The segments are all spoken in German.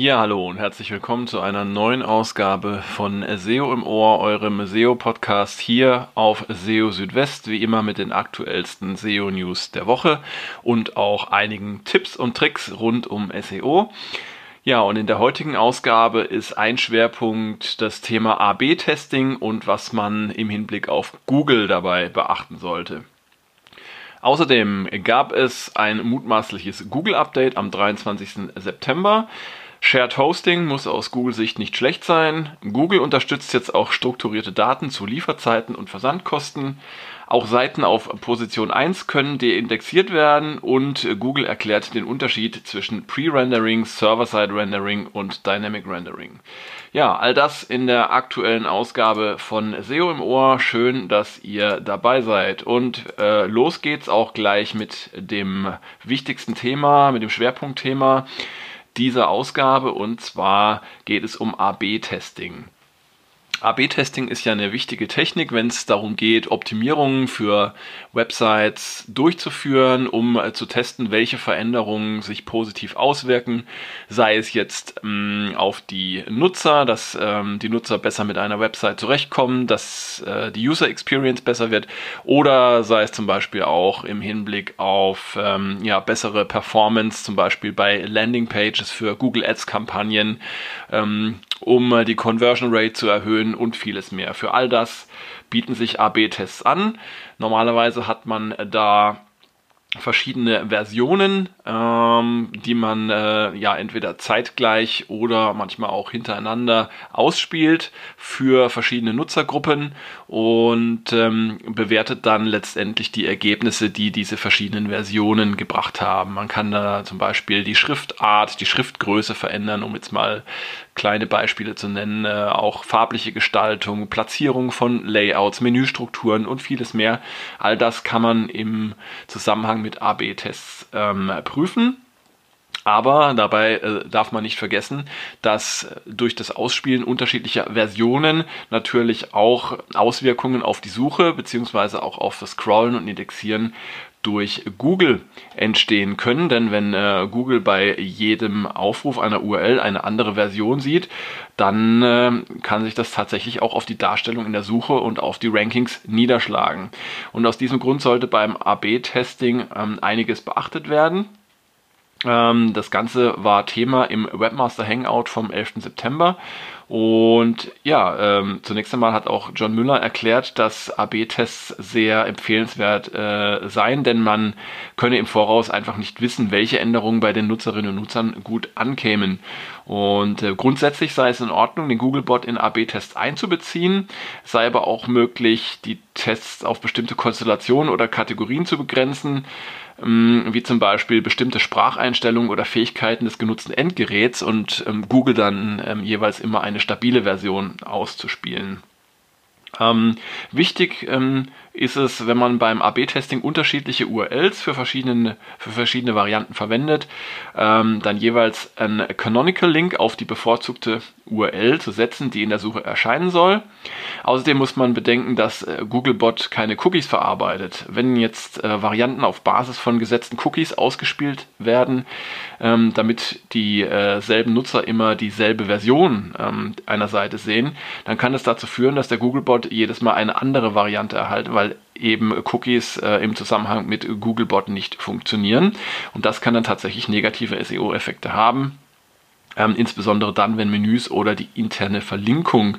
Ja, hallo und herzlich willkommen zu einer neuen Ausgabe von SEO im Ohr, eurem SEO-Podcast hier auf SEO Südwest, wie immer mit den aktuellsten SEO-News der Woche und auch einigen Tipps und Tricks rund um SEO. Ja, und in der heutigen Ausgabe ist ein Schwerpunkt das Thema AB-Testing und was man im Hinblick auf Google dabei beachten sollte. Außerdem gab es ein mutmaßliches Google-Update am 23. September. Shared Hosting muss aus Google-Sicht nicht schlecht sein. Google unterstützt jetzt auch strukturierte Daten zu Lieferzeiten und Versandkosten. Auch Seiten auf Position 1 können deindexiert werden und Google erklärt den Unterschied zwischen Pre-Rendering, Server-Side-Rendering und Dynamic Rendering. Ja, all das in der aktuellen Ausgabe von SEO im Ohr. Schön, dass ihr dabei seid. Und äh, los geht's auch gleich mit dem wichtigsten Thema, mit dem Schwerpunktthema dieser Ausgabe und zwar geht es um AB-Testing. AB-Testing ist ja eine wichtige Technik, wenn es darum geht, Optimierungen für Websites durchzuführen, um äh, zu testen, welche Veränderungen sich positiv auswirken, sei es jetzt ähm, auf die Nutzer, dass ähm, die Nutzer besser mit einer Website zurechtkommen, dass äh, die User Experience besser wird, oder sei es zum Beispiel auch im Hinblick auf ähm, ja, bessere Performance, zum Beispiel bei Landing Pages für Google Ads Kampagnen. Ähm, um äh, die Conversion Rate zu erhöhen und vieles mehr. Für all das bieten sich AB-Tests an. Normalerweise hat man da verschiedene Versionen, ähm, die man äh, ja entweder zeitgleich oder manchmal auch hintereinander ausspielt für verschiedene Nutzergruppen und ähm, bewertet dann letztendlich die Ergebnisse, die diese verschiedenen Versionen gebracht haben. Man kann da zum Beispiel die Schriftart, die Schriftgröße verändern, um jetzt mal kleine Beispiele zu nennen, äh, auch farbliche Gestaltung, Platzierung von Layouts, Menüstrukturen und vieles mehr. All das kann man im Zusammenhang mit AB-Tests ähm, prüfen. Aber dabei äh, darf man nicht vergessen, dass durch das Ausspielen unterschiedlicher Versionen natürlich auch Auswirkungen auf die Suche beziehungsweise auch auf das Scrollen und Indexieren durch Google entstehen können. Denn wenn äh, Google bei jedem Aufruf einer URL eine andere Version sieht, dann äh, kann sich das tatsächlich auch auf die Darstellung in der Suche und auf die Rankings niederschlagen. Und aus diesem Grund sollte beim AB-Testing ähm, einiges beachtet werden. Ähm, das Ganze war Thema im Webmaster Hangout vom 11. September. Und ja, ähm, zunächst einmal hat auch John Müller erklärt, dass AB-Tests sehr empfehlenswert äh, seien, denn man könne im Voraus einfach nicht wissen, welche Änderungen bei den Nutzerinnen und Nutzern gut ankämen. Und äh, grundsätzlich sei es in Ordnung, den Googlebot in AB-Tests einzubeziehen, es sei aber auch möglich, die Tests auf bestimmte Konstellationen oder Kategorien zu begrenzen. Ähm, wie zum Beispiel bestimmte Spracheinstellungen oder Fähigkeiten des genutzten Endgeräts und ähm, Google dann ähm, jeweils immer eine stabile Version auszuspielen. Ähm, wichtig ähm, ist es, wenn man beim AB-Testing unterschiedliche URLs für verschiedene, für verschiedene Varianten verwendet, ähm, dann jeweils einen Canonical Link auf die bevorzugte URL zu setzen, die in der Suche erscheinen soll. Außerdem muss man bedenken, dass äh, Googlebot keine Cookies verarbeitet. Wenn jetzt äh, Varianten auf Basis von gesetzten Cookies ausgespielt werden, ähm, damit dieselben äh, Nutzer immer dieselbe Version ähm, einer Seite sehen, dann kann es dazu führen, dass der Googlebot jedes Mal eine andere Variante erhält, weil eben Cookies äh, im Zusammenhang mit Googlebot nicht funktionieren. Und das kann dann tatsächlich negative SEO-Effekte haben. Ähm, insbesondere dann, wenn Menüs oder die interne Verlinkung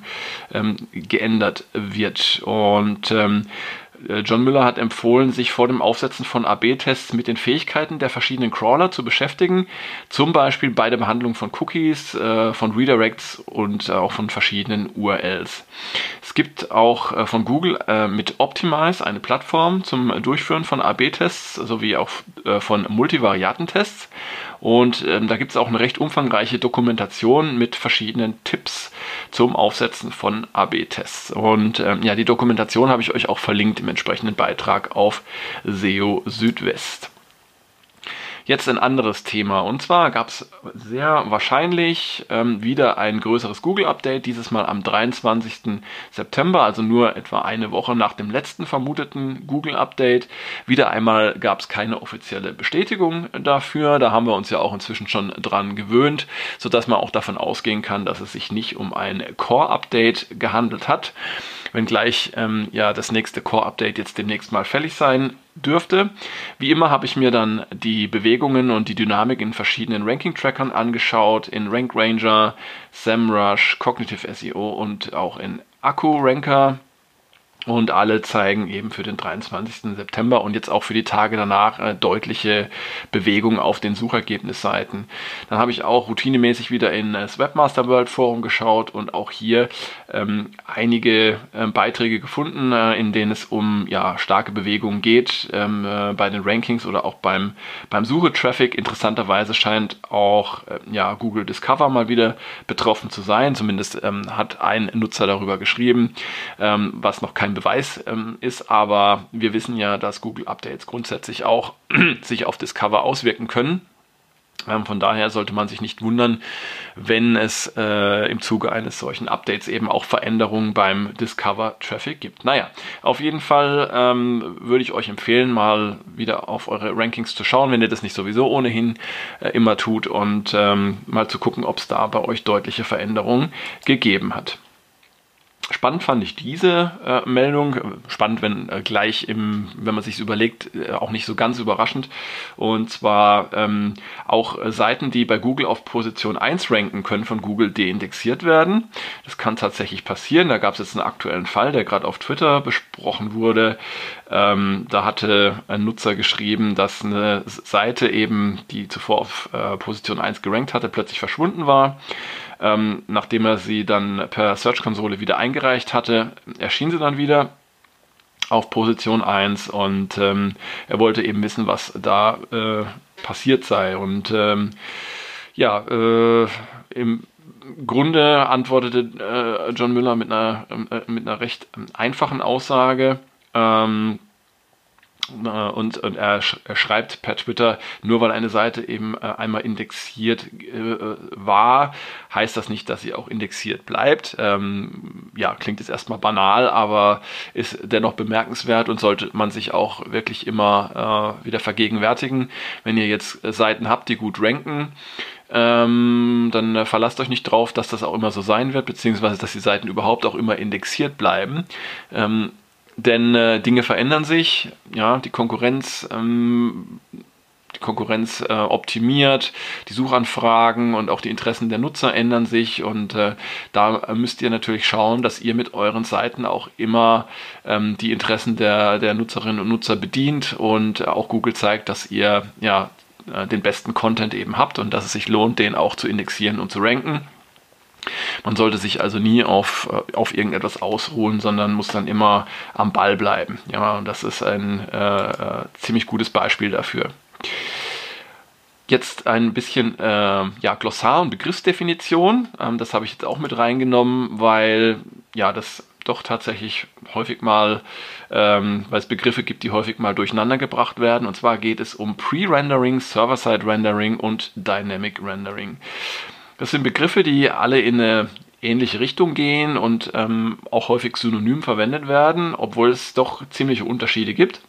ähm, geändert wird. Und ähm, äh, John Müller hat empfohlen, sich vor dem Aufsetzen von AB-Tests mit den Fähigkeiten der verschiedenen Crawler zu beschäftigen, zum Beispiel bei der Behandlung von Cookies, äh, von Redirects und äh, auch von verschiedenen URLs. Es gibt auch von Google mit Optimize eine Plattform zum Durchführen von AB-Tests sowie auch von Multivariatentests. Und ähm, da gibt es auch eine recht umfangreiche Dokumentation mit verschiedenen Tipps zum Aufsetzen von AB-Tests. Und ähm, ja, die Dokumentation habe ich euch auch verlinkt im entsprechenden Beitrag auf SEO Südwest. Jetzt ein anderes Thema. Und zwar gab es sehr wahrscheinlich ähm, wieder ein größeres Google-Update, dieses Mal am 23. September, also nur etwa eine Woche nach dem letzten vermuteten Google-Update. Wieder einmal gab es keine offizielle Bestätigung dafür. Da haben wir uns ja auch inzwischen schon dran gewöhnt, sodass man auch davon ausgehen kann, dass es sich nicht um ein Core-Update gehandelt hat wenngleich ähm, ja das nächste Core-Update jetzt demnächst mal fällig sein dürfte. Wie immer habe ich mir dann die Bewegungen und die Dynamik in verschiedenen Ranking-Trackern angeschaut, in Rank Ranger, SEMrush, Cognitive SEO und auch in Akku Ranker und alle zeigen eben für den 23. September und jetzt auch für die Tage danach äh, deutliche Bewegung auf den Suchergebnisseiten. Dann habe ich auch routinemäßig wieder in das Webmaster World Forum geschaut und auch hier ähm, einige äh, Beiträge gefunden, äh, in denen es um ja, starke Bewegungen geht ähm, äh, bei den Rankings oder auch beim, beim Suchetraffic. Interessanterweise scheint auch äh, ja, Google Discover mal wieder betroffen zu sein. Zumindest ähm, hat ein Nutzer darüber geschrieben, ähm, was noch kein kein Beweis ähm, ist, aber wir wissen ja, dass Google Updates grundsätzlich auch sich auf Discover auswirken können. Ähm, von daher sollte man sich nicht wundern, wenn es äh, im Zuge eines solchen Updates eben auch Veränderungen beim Discover-Traffic gibt. Naja, auf jeden Fall ähm, würde ich euch empfehlen, mal wieder auf eure Rankings zu schauen, wenn ihr das nicht sowieso ohnehin äh, immer tut und ähm, mal zu gucken, ob es da bei euch deutliche Veränderungen gegeben hat. Spannend fand ich diese äh, Meldung. Spannend, wenn äh, gleich im, wenn man sich überlegt, äh, auch nicht so ganz überraschend. Und zwar ähm, auch Seiten, die bei Google auf Position 1 ranken können, von Google deindexiert werden. Das kann tatsächlich passieren. Da gab es jetzt einen aktuellen Fall, der gerade auf Twitter besprochen wurde. Ähm, da hatte ein Nutzer geschrieben, dass eine Seite eben, die zuvor auf äh, Position 1 gerankt hatte, plötzlich verschwunden war. Ähm, nachdem er sie dann per Search-Konsole wieder eingereicht hatte, erschien sie dann wieder auf Position 1 und ähm, er wollte eben wissen, was da äh, passiert sei. Und ähm, ja, äh, im Grunde antwortete äh, John Müller mit einer, äh, mit einer recht einfachen Aussage. Ähm, äh, und, und er, schreibt per Twitter, nur weil eine Seite eben äh, einmal indexiert äh, war, heißt das nicht, dass sie auch indexiert bleibt. Ähm, ja, klingt jetzt erstmal banal, aber ist dennoch bemerkenswert und sollte man sich auch wirklich immer äh, wieder vergegenwärtigen. Wenn ihr jetzt Seiten habt, die gut ranken, ähm, dann verlasst euch nicht drauf, dass das auch immer so sein wird, beziehungsweise dass die Seiten überhaupt auch immer indexiert bleiben. Ähm, denn äh, Dinge verändern sich, ja, die Konkurrenz, ähm, die Konkurrenz äh, optimiert, die Suchanfragen und auch die Interessen der Nutzer ändern sich und äh, da müsst ihr natürlich schauen, dass ihr mit euren Seiten auch immer ähm, die Interessen der, der Nutzerinnen und Nutzer bedient und auch Google zeigt, dass ihr ja äh, den besten Content eben habt und dass es sich lohnt, den auch zu indexieren und zu ranken. Man sollte sich also nie auf, äh, auf irgendetwas ausruhen, sondern muss dann immer am Ball bleiben. Ja, und das ist ein äh, äh, ziemlich gutes Beispiel dafür. Jetzt ein bisschen äh, ja, Glossar und Begriffsdefinition. Ähm, das habe ich jetzt auch mit reingenommen, weil ja das doch tatsächlich häufig mal, ähm, weil es Begriffe gibt, die häufig mal durcheinander gebracht werden. Und zwar geht es um Pre-Rendering, Server-Side-Rendering und Dynamic Rendering. Das sind Begriffe, die alle in eine ähnliche Richtung gehen und ähm, auch häufig synonym verwendet werden, obwohl es doch ziemliche Unterschiede gibt.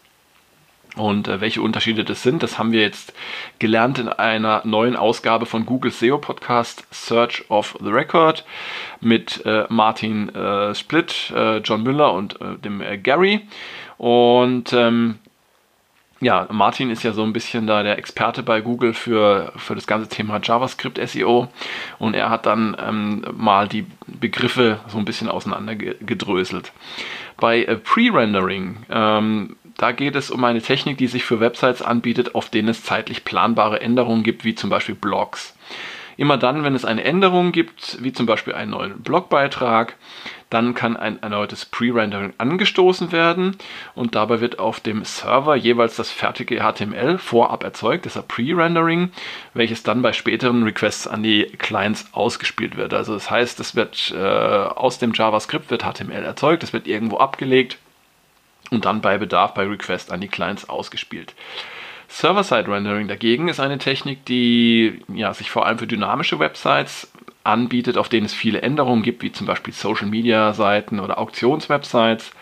Und äh, welche Unterschiede das sind, das haben wir jetzt gelernt in einer neuen Ausgabe von Google SEO Podcast Search of the Record mit äh, Martin äh, Splitt, äh, John Müller und äh, dem äh, Gary. Und ähm, ja, Martin ist ja so ein bisschen da der Experte bei Google für, für das ganze Thema JavaScript SEO und er hat dann ähm, mal die Begriffe so ein bisschen auseinandergedröselt. Bei äh, Pre-Rendering, ähm, da geht es um eine Technik, die sich für Websites anbietet, auf denen es zeitlich planbare Änderungen gibt, wie zum Beispiel Blogs. Immer dann, wenn es eine Änderung gibt, wie zum Beispiel einen neuen Blogbeitrag, dann kann ein erneutes Pre-Rendering angestoßen werden und dabei wird auf dem Server jeweils das fertige HTML vorab erzeugt, deshalb Pre-Rendering, welches dann bei späteren Requests an die Clients ausgespielt wird. Also das heißt, es wird äh, aus dem JavaScript wird HTML erzeugt, es wird irgendwo abgelegt und dann bei Bedarf bei Request an die Clients ausgespielt. Server-Side-Rendering dagegen ist eine Technik, die ja, sich vor allem für dynamische Websites anbietet, auf denen es viele Änderungen gibt, wie zum Beispiel Social-Media-Seiten oder Auktionswebsites.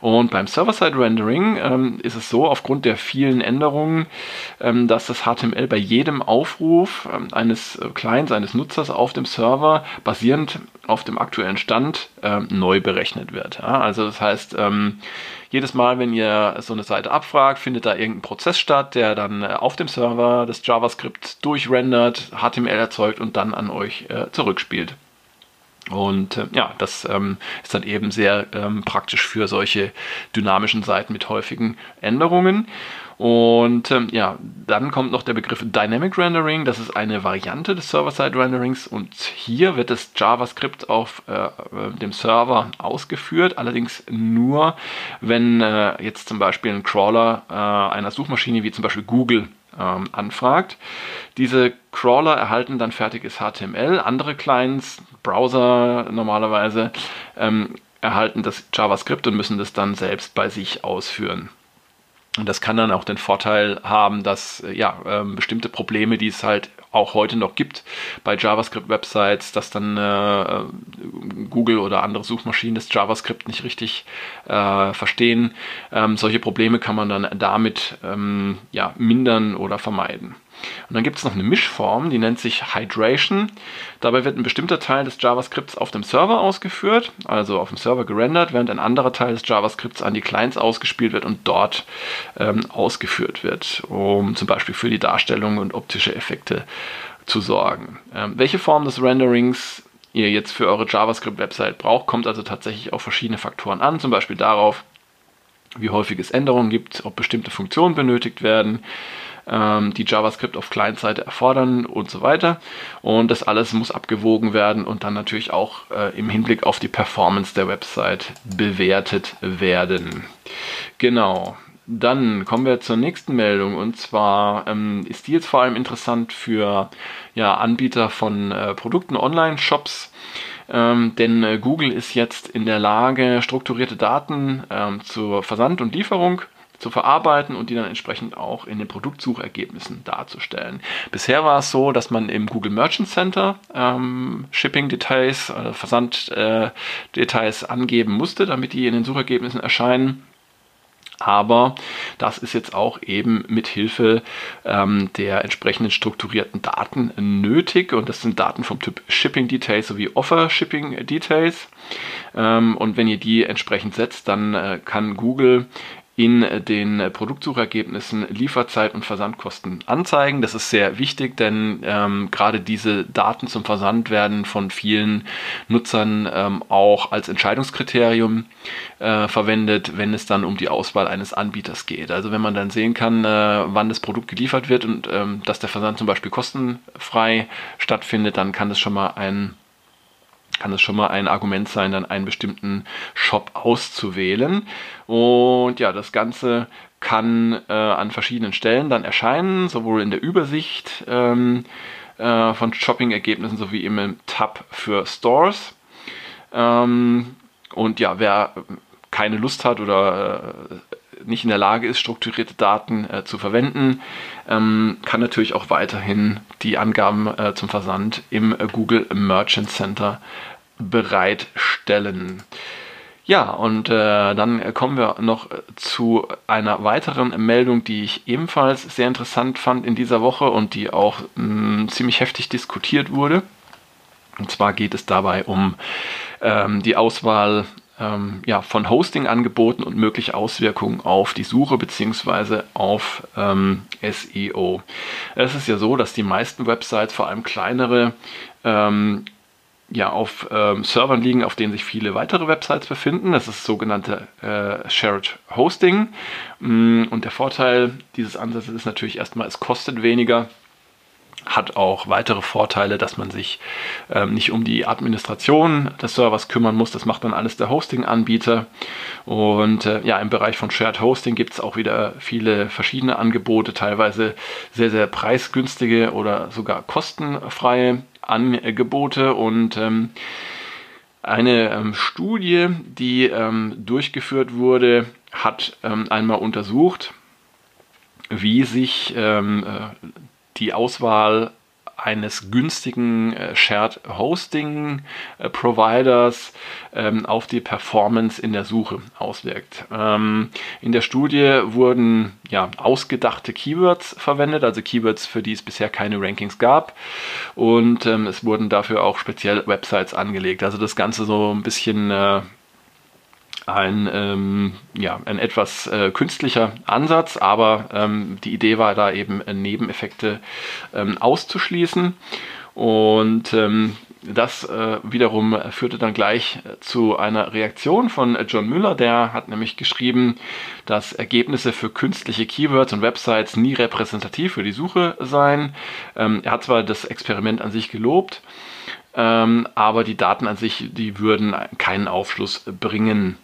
Und beim Server-Side-Rendering ähm, ist es so, aufgrund der vielen Änderungen, ähm, dass das HTML bei jedem Aufruf ähm, eines äh, Clients, eines Nutzers auf dem Server basierend auf dem aktuellen Stand ähm, neu berechnet wird. Ja? Also das heißt, ähm, jedes Mal, wenn ihr so eine Seite abfragt, findet da irgendein Prozess statt, der dann äh, auf dem Server das JavaScript durchrendert, HTML erzeugt und dann an euch äh, zurückspielt. Und äh, ja, das ähm, ist dann eben sehr ähm, praktisch für solche dynamischen Seiten mit häufigen Änderungen. Und ähm, ja, dann kommt noch der Begriff Dynamic Rendering. Das ist eine Variante des Server-Side-Renderings und hier wird das JavaScript auf äh, dem Server ausgeführt, allerdings nur, wenn äh, jetzt zum Beispiel ein Crawler äh, einer Suchmaschine wie zum Beispiel Google ähm, anfragt. Diese Crawler erhalten dann fertiges HTML. Andere Clients, Browser normalerweise, ähm, erhalten das JavaScript und müssen das dann selbst bei sich ausführen. Und das kann dann auch den Vorteil haben, dass äh, ja, ähm, bestimmte Probleme, die es halt auch heute noch gibt bei JavaScript-Websites, dass dann äh, Google oder andere Suchmaschinen das JavaScript nicht richtig äh, verstehen. Ähm, solche Probleme kann man dann damit ähm, ja, mindern oder vermeiden. Und dann gibt es noch eine Mischform, die nennt sich Hydration. Dabei wird ein bestimmter Teil des JavaScripts auf dem Server ausgeführt, also auf dem Server gerendert, während ein anderer Teil des JavaScripts an die Clients ausgespielt wird und dort ähm, ausgeführt wird, um zum Beispiel für die Darstellung und optische Effekte zu sorgen. Ähm, welche Form des Renderings ihr jetzt für eure JavaScript-Website braucht, kommt also tatsächlich auf verschiedene Faktoren an, zum Beispiel darauf, wie häufig es Änderungen gibt, ob bestimmte Funktionen benötigt werden, ähm, die JavaScript auf Client-Seite erfordern und so weiter. Und das alles muss abgewogen werden und dann natürlich auch äh, im Hinblick auf die Performance der Website bewertet werden. Genau. Dann kommen wir zur nächsten Meldung und zwar ähm, ist die jetzt vor allem interessant für ja, Anbieter von äh, Produkten, Online-Shops. Ähm, denn äh, Google ist jetzt in der Lage, strukturierte Daten ähm, zur Versand und Lieferung zu verarbeiten und die dann entsprechend auch in den Produktsuchergebnissen darzustellen. Bisher war es so, dass man im Google Merchant Center ähm, Shipping-Details, äh, Versand-Details angeben musste, damit die in den Suchergebnissen erscheinen. Aber das ist jetzt auch eben mit Hilfe ähm, der entsprechenden strukturierten Daten nötig. Und das sind Daten vom Typ Shipping Details sowie Offer Shipping Details. Ähm, und wenn ihr die entsprechend setzt, dann äh, kann Google in den Produktsuchergebnissen Lieferzeit und Versandkosten anzeigen. Das ist sehr wichtig, denn ähm, gerade diese Daten zum Versand werden von vielen Nutzern ähm, auch als Entscheidungskriterium äh, verwendet, wenn es dann um die Auswahl eines Anbieters geht. Also wenn man dann sehen kann, äh, wann das Produkt geliefert wird und ähm, dass der Versand zum Beispiel kostenfrei stattfindet, dann kann das schon mal ein kann es schon mal ein Argument sein, dann einen bestimmten Shop auszuwählen. Und ja, das Ganze kann äh, an verschiedenen Stellen dann erscheinen, sowohl in der Übersicht ähm, äh, von Shopping-Ergebnissen sowie im Tab für Stores. Ähm, und ja, wer keine Lust hat oder äh, nicht in der Lage ist, strukturierte Daten äh, zu verwenden, ähm, kann natürlich auch weiterhin die Angaben äh, zum Versand im äh, Google Merchant Center bereitstellen. Ja, und äh, dann kommen wir noch zu einer weiteren Meldung, die ich ebenfalls sehr interessant fand in dieser Woche und die auch mh, ziemlich heftig diskutiert wurde. Und zwar geht es dabei um ähm, die Auswahl ähm, ja, von Hosting-Angeboten und mögliche Auswirkungen auf die Suche bzw. auf ähm, SEO. Es ist ja so, dass die meisten Websites, vor allem kleinere, ähm, ja, auf ähm, Servern liegen, auf denen sich viele weitere Websites befinden. Das ist sogenannte äh, Shared Hosting. Mm, und der Vorteil dieses Ansatzes ist natürlich erstmal, es kostet weniger hat auch weitere Vorteile, dass man sich ähm, nicht um die Administration des Servers kümmern muss. Das macht dann alles der Hosting-Anbieter. Und äh, ja, im Bereich von Shared Hosting gibt es auch wieder viele verschiedene Angebote, teilweise sehr, sehr preisgünstige oder sogar kostenfreie Angebote. Und ähm, eine ähm, Studie, die ähm, durchgeführt wurde, hat ähm, einmal untersucht, wie sich ähm, äh, die Auswahl eines günstigen äh, Shared Hosting äh, Providers ähm, auf die Performance in der Suche auswirkt. Ähm, in der Studie wurden ja, ausgedachte Keywords verwendet, also Keywords, für die es bisher keine Rankings gab. Und ähm, es wurden dafür auch speziell Websites angelegt. Also das Ganze so ein bisschen äh, ein, ähm, ja, ein etwas äh, künstlicher Ansatz, aber ähm, die Idee war da eben äh, Nebeneffekte ähm, auszuschließen. Und ähm, das äh, wiederum führte dann gleich zu einer Reaktion von John Müller, der hat nämlich geschrieben, dass Ergebnisse für künstliche Keywords und Websites nie repräsentativ für die Suche seien. Ähm, er hat zwar das Experiment an sich gelobt, ähm, aber die Daten an sich, die würden keinen Aufschluss bringen.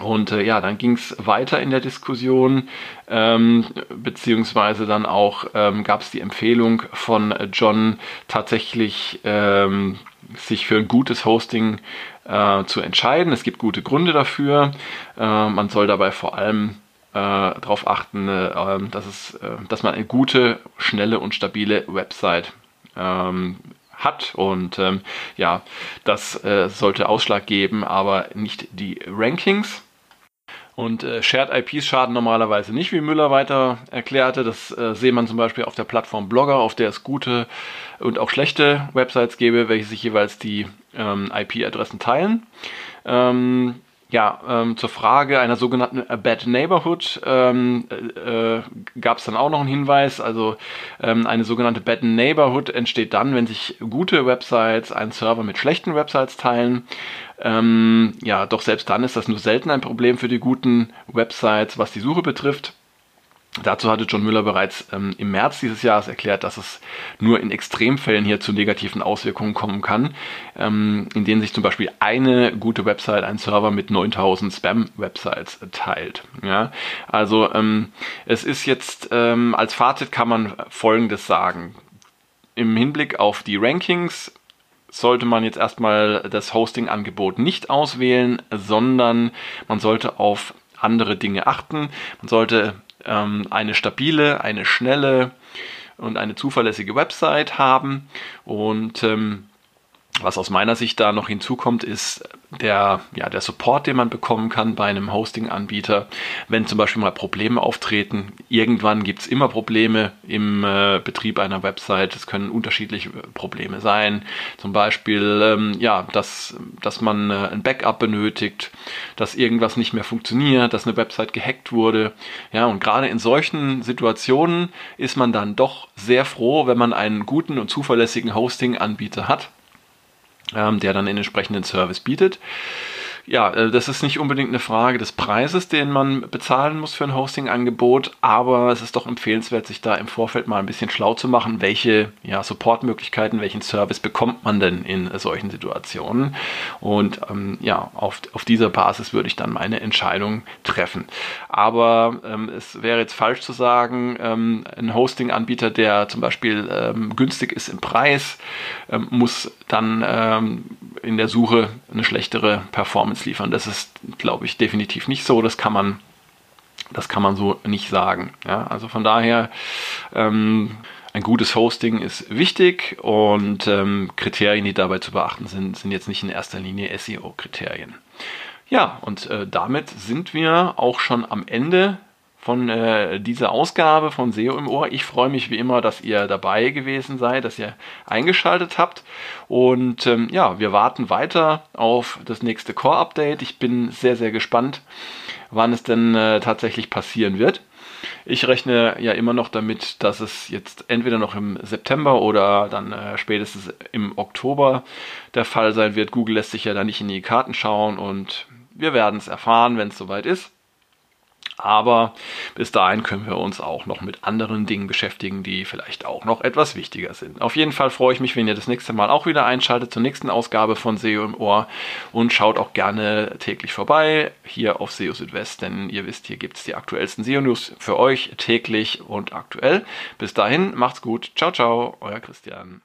Und äh, ja, dann ging es weiter in der Diskussion, ähm, beziehungsweise dann auch ähm, gab es die Empfehlung von John tatsächlich ähm, sich für ein gutes Hosting äh, zu entscheiden. Es gibt gute Gründe dafür. Äh, man soll dabei vor allem äh, darauf achten, äh, ähm, dass, es, äh, dass man eine gute, schnelle und stabile Website ähm, hat. Und ähm, ja, das äh, sollte Ausschlag geben, aber nicht die Rankings. Und äh, Shared IPs schaden normalerweise nicht, wie Müller weiter erklärte. Das äh, sehe man zum Beispiel auf der Plattform Blogger, auf der es gute und auch schlechte Websites gäbe, welche sich jeweils die ähm, IP-Adressen teilen. Ähm, ja, ähm, zur Frage einer sogenannten Bad Neighborhood ähm, äh, äh gab es dann auch noch einen Hinweis. Also ähm, eine sogenannte Bad Neighborhood entsteht dann, wenn sich gute Websites einen Server mit schlechten Websites teilen. Ähm, ja, doch selbst dann ist das nur selten ein Problem für die guten Websites, was die Suche betrifft. Dazu hatte John Müller bereits ähm, im März dieses Jahres erklärt, dass es nur in Extremfällen hier zu negativen Auswirkungen kommen kann, ähm, in denen sich zum Beispiel eine gute Website, ein Server mit 9000 Spam-Websites teilt. Ja? Also ähm, es ist jetzt ähm, als Fazit kann man Folgendes sagen. Im Hinblick auf die Rankings sollte man jetzt erstmal das Hosting-Angebot nicht auswählen, sondern man sollte auf andere Dinge achten. Man sollte eine stabile, eine schnelle und eine zuverlässige Website haben. Und ähm, was aus meiner Sicht da noch hinzukommt, ist der, ja, der Support, den man bekommen kann bei einem Hosting-Anbieter, wenn zum Beispiel mal Probleme auftreten. Irgendwann gibt es immer Probleme im äh, Betrieb einer Website. Es können unterschiedliche Probleme sein. Zum Beispiel, ähm, ja, dass, dass man äh, ein Backup benötigt, dass irgendwas nicht mehr funktioniert, dass eine Website gehackt wurde. Ja, und gerade in solchen Situationen ist man dann doch sehr froh, wenn man einen guten und zuverlässigen Hosting-Anbieter hat ähm, der dann den entsprechenden Service bietet. Ja, äh, das ist nicht unbedingt eine Frage des Preises, den man bezahlen muss für ein Hosting-Angebot, aber es ist doch empfehlenswert, sich da im Vorfeld mal ein bisschen schlau zu machen, welche ja, Supportmöglichkeiten, welchen Service bekommt man denn in solchen Situationen. Und ähm, ja, auf, auf dieser Basis würde ich dann meine Entscheidung treffen. Aber ähm, es wäre jetzt falsch zu sagen, ähm, ein Hosting-Anbieter, der zum Beispiel ähm, günstig ist im Preis, ähm, muss dann ähm, in der Suche eine schlechtere Performance liefern. Das ist, glaube ich, definitiv nicht so. Das kann man, das kann man so nicht sagen. Ja, also von daher, ähm, ein gutes Hosting ist wichtig und ähm, Kriterien, die dabei zu beachten sind, sind jetzt nicht in erster Linie SEO-Kriterien. Ja, und äh, damit sind wir auch schon am Ende von äh, dieser Ausgabe von SEO im Ohr. Ich freue mich wie immer, dass ihr dabei gewesen seid, dass ihr eingeschaltet habt. Und ähm, ja, wir warten weiter auf das nächste Core-Update. Ich bin sehr, sehr gespannt, wann es denn äh, tatsächlich passieren wird. Ich rechne ja immer noch damit, dass es jetzt entweder noch im September oder dann äh, spätestens im Oktober der Fall sein wird. Google lässt sich ja da nicht in die Karten schauen und wir werden es erfahren, wenn es soweit ist. Aber bis dahin können wir uns auch noch mit anderen Dingen beschäftigen, die vielleicht auch noch etwas wichtiger sind. Auf jeden Fall freue ich mich, wenn ihr das nächste Mal auch wieder einschaltet zur nächsten Ausgabe von SEO im Ohr und schaut auch gerne täglich vorbei hier auf SEO Südwest, denn ihr wisst, hier gibt es die aktuellsten SEO-News für euch täglich und aktuell. Bis dahin, macht's gut. Ciao, ciao, euer Christian.